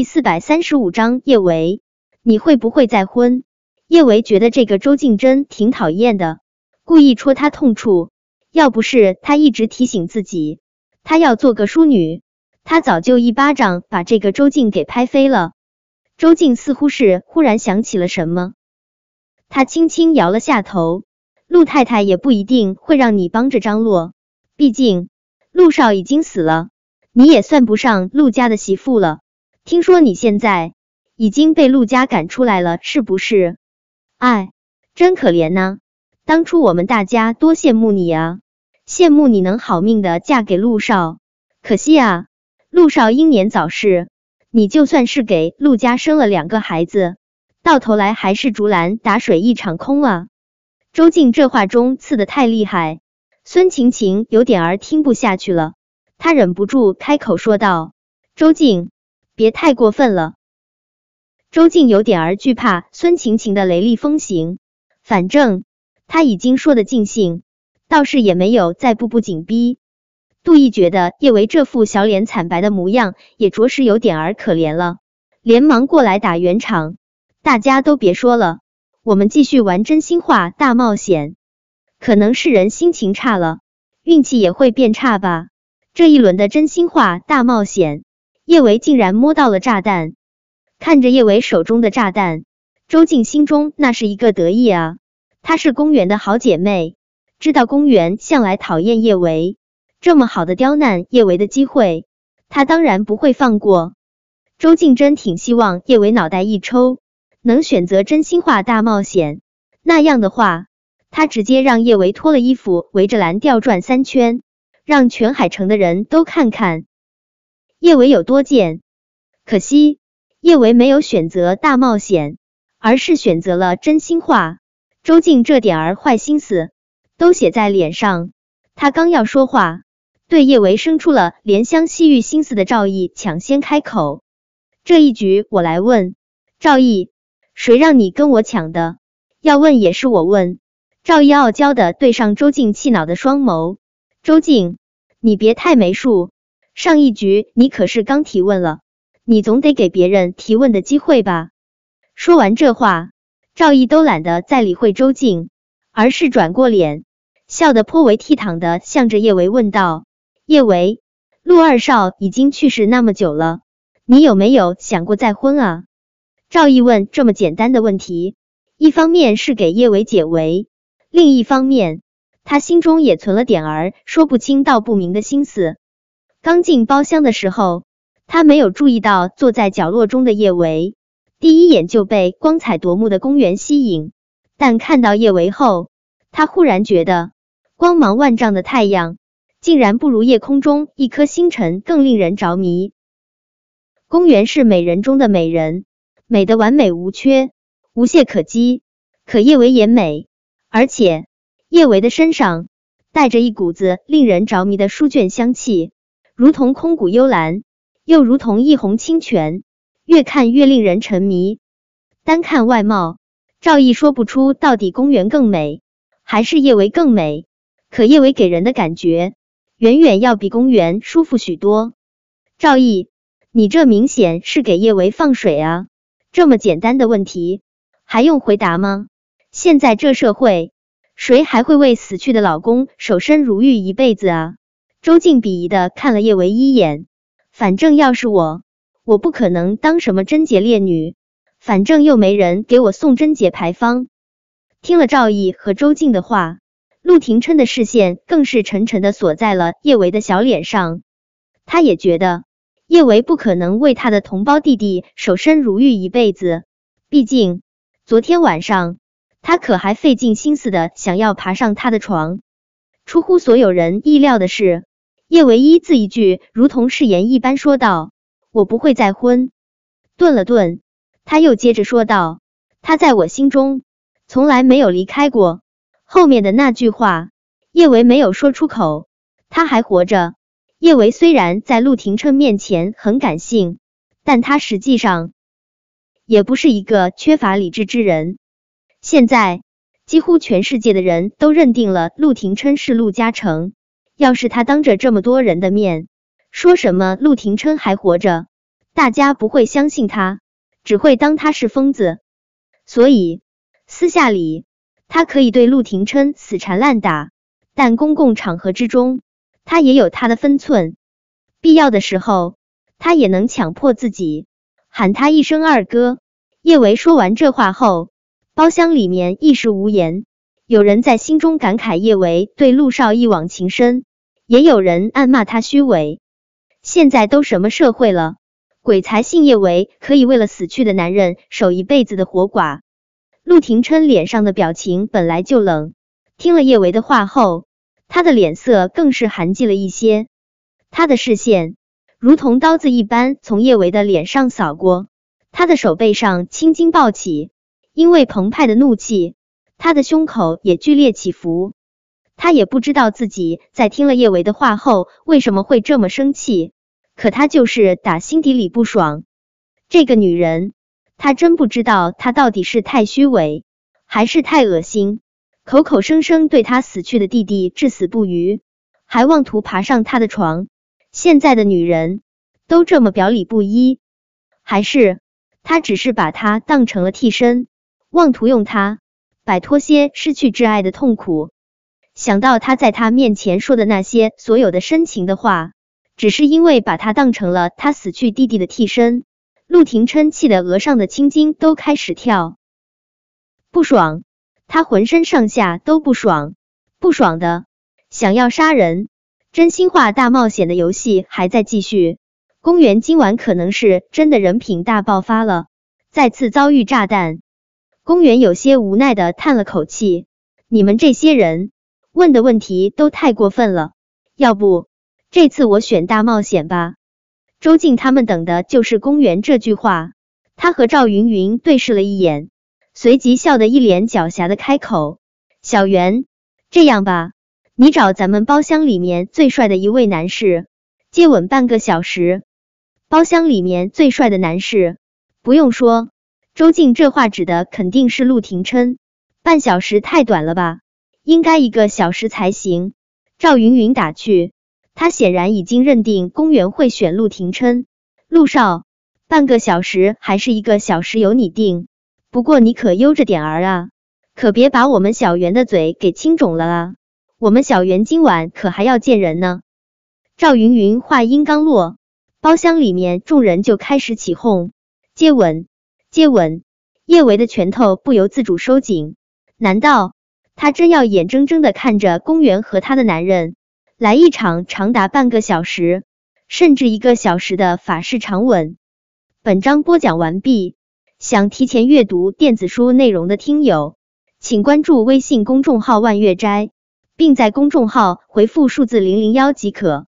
第四百三十五章叶维，你会不会再婚？叶维觉得这个周静真挺讨厌的，故意戳他痛处。要不是他一直提醒自己，他要做个淑女，他早就一巴掌把这个周静给拍飞了。周静似乎是忽然想起了什么，他轻轻摇了下头。陆太太也不一定会让你帮着张罗，毕竟陆少已经死了，你也算不上陆家的媳妇了。听说你现在已经被陆家赶出来了，是不是？哎，真可怜呐！当初我们大家多羡慕你啊，羡慕你能好命的嫁给陆少。可惜啊，陆少英年早逝，你就算是给陆家生了两个孩子，到头来还是竹篮打水一场空啊！周静这话中刺的太厉害，孙晴晴有点儿听不下去了，她忍不住开口说道：“周静。”别太过分了，周静有点儿惧怕孙晴晴的雷厉风行，反正他已经说的尽兴，倒是也没有再步步紧逼。杜毅觉得叶维这副小脸惨白的模样也着实有点儿可怜了，连忙过来打圆场。大家都别说了，我们继续玩真心话大冒险。可能是人心情差了，运气也会变差吧。这一轮的真心话大冒险。叶维竟然摸到了炸弹，看着叶维手中的炸弹，周静心中那是一个得意啊！她是公园的好姐妹，知道公园向来讨厌叶维，这么好的刁难叶维的机会，她当然不会放过。周静真挺希望叶维脑袋一抽，能选择真心话大冒险，那样的话，他直接让叶维脱了衣服围着蓝调转三圈，让全海城的人都看看。叶维有多贱，可惜叶维没有选择大冒险，而是选择了真心话。周静这点儿坏心思都写在脸上。他刚要说话，对叶维生出了怜香惜玉心思的赵毅抢先开口：“这一局我来问。”赵毅，谁让你跟我抢的？要问也是我问。赵毅傲娇的对上周静气恼的双眸。周静，你别太没数。上一局你可是刚提问了，你总得给别人提问的机会吧？说完这话，赵毅都懒得再理会周静，而是转过脸，笑得颇为倜傥的向着叶维问道：“叶维，陆二少已经去世那么久了，你有没有想过再婚啊？”赵毅问这么简单的问题，一方面是给叶维解围，另一方面他心中也存了点儿说不清道不明的心思。刚进包厢的时候，他没有注意到坐在角落中的叶维，第一眼就被光彩夺目的公园吸引。但看到叶维后，他忽然觉得光芒万丈的太阳竟然不如夜空中一颗星辰更令人着迷。公园是美人中的美人，美的完美无缺，无懈可击。可叶维也美，而且叶维的身上带着一股子令人着迷的书卷香气。如同空谷幽兰，又如同一泓清泉，越看越令人沉迷。单看外貌，赵毅说不出到底公园更美，还是叶维更美。可叶维给人的感觉，远远要比公园舒服许多。赵毅，你这明显是给叶维放水啊！这么简单的问题，还用回答吗？现在这社会，谁还会为死去的老公守身如玉一辈子啊？周静鄙夷的看了叶维一眼，反正要是我，我不可能当什么贞洁烈女，反正又没人给我送贞洁牌坊。听了赵毅和周静的话，陆廷琛的视线更是沉沉的锁在了叶维的小脸上。他也觉得叶维不可能为他的同胞弟弟守身如玉一辈子，毕竟昨天晚上他可还费尽心思的想要爬上他的床。出乎所有人意料的是。叶维一字一句如同誓言一般说道：“我不会再婚。”顿了顿，他又接着说道：“他在我心中从来没有离开过。”后面的那句话，叶维没有说出口。他还活着。叶维虽然在陆廷琛面前很感性，但他实际上也不是一个缺乏理智之人。现在，几乎全世界的人都认定了陆廷琛是陆嘉诚。要是他当着这么多人的面说什么陆廷琛还活着，大家不会相信他，只会当他是疯子。所以私下里，他可以对陆廷琛死缠烂打，但公共场合之中，他也有他的分寸。必要的时候，他也能强迫自己喊他一声二哥。叶维说完这话后，包厢里面一时无言。有人在心中感慨叶维对陆少一往情深，也有人暗骂他虚伪。现在都什么社会了，鬼才信叶维可以为了死去的男人守一辈子的活寡。陆廷琛脸上的表情本来就冷，听了叶维的话后，他的脸色更是寒寂了一些。他的视线如同刀子一般从叶维的脸上扫过。他的手背上青筋暴起，因为澎湃的怒气，他的胸口也剧烈起伏。他也不知道自己在听了叶维的话后为什么会这么生气，可他就是打心底里不爽。这个女人，他真不知道她到底是太虚伪，还是太恶心，口口声声对他死去的弟弟至死不渝，还妄图爬上他的床。现在的女人都这么表里不一，还是？他只是把他当成了替身，妄图用他摆脱些失去挚爱的痛苦。想到他在他面前说的那些所有的深情的话，只是因为把他当成了他死去弟弟的替身，陆廷琛气得额上的青筋都开始跳，不爽，他浑身上下都不爽，不爽的。想要杀人。真心话大冒险的游戏还在继续。公园今晚可能是真的人品大爆发了，再次遭遇炸弹。公园有些无奈的叹了口气：“你们这些人问的问题都太过分了，要不这次我选大冒险吧？”周静他们等的就是公园这句话。他和赵云云对视了一眼，随即笑得一脸狡黠的开口：“小袁，这样吧，你找咱们包厢里面最帅的一位男士接吻半个小时。”包厢里面最帅的男士，不用说，周静这话指的肯定是陆廷琛。半小时太短了吧，应该一个小时才行。赵云云打趣，他显然已经认定公园会选陆廷琛。陆少，半个小时还是一个小时由你定，不过你可悠着点儿啊，可别把我们小袁的嘴给亲肿了啊。我们小袁今晚可还要见人呢。赵云云话音刚落。包厢里面众人就开始起哄，接吻，接吻。叶维的拳头不由自主收紧，难道她真要眼睁睁的看着公园和她的男人来一场长达半个小时，甚至一个小时的法式长吻？本章播讲完毕。想提前阅读电子书内容的听友，请关注微信公众号“万月斋”，并在公众号回复数字零零幺即可。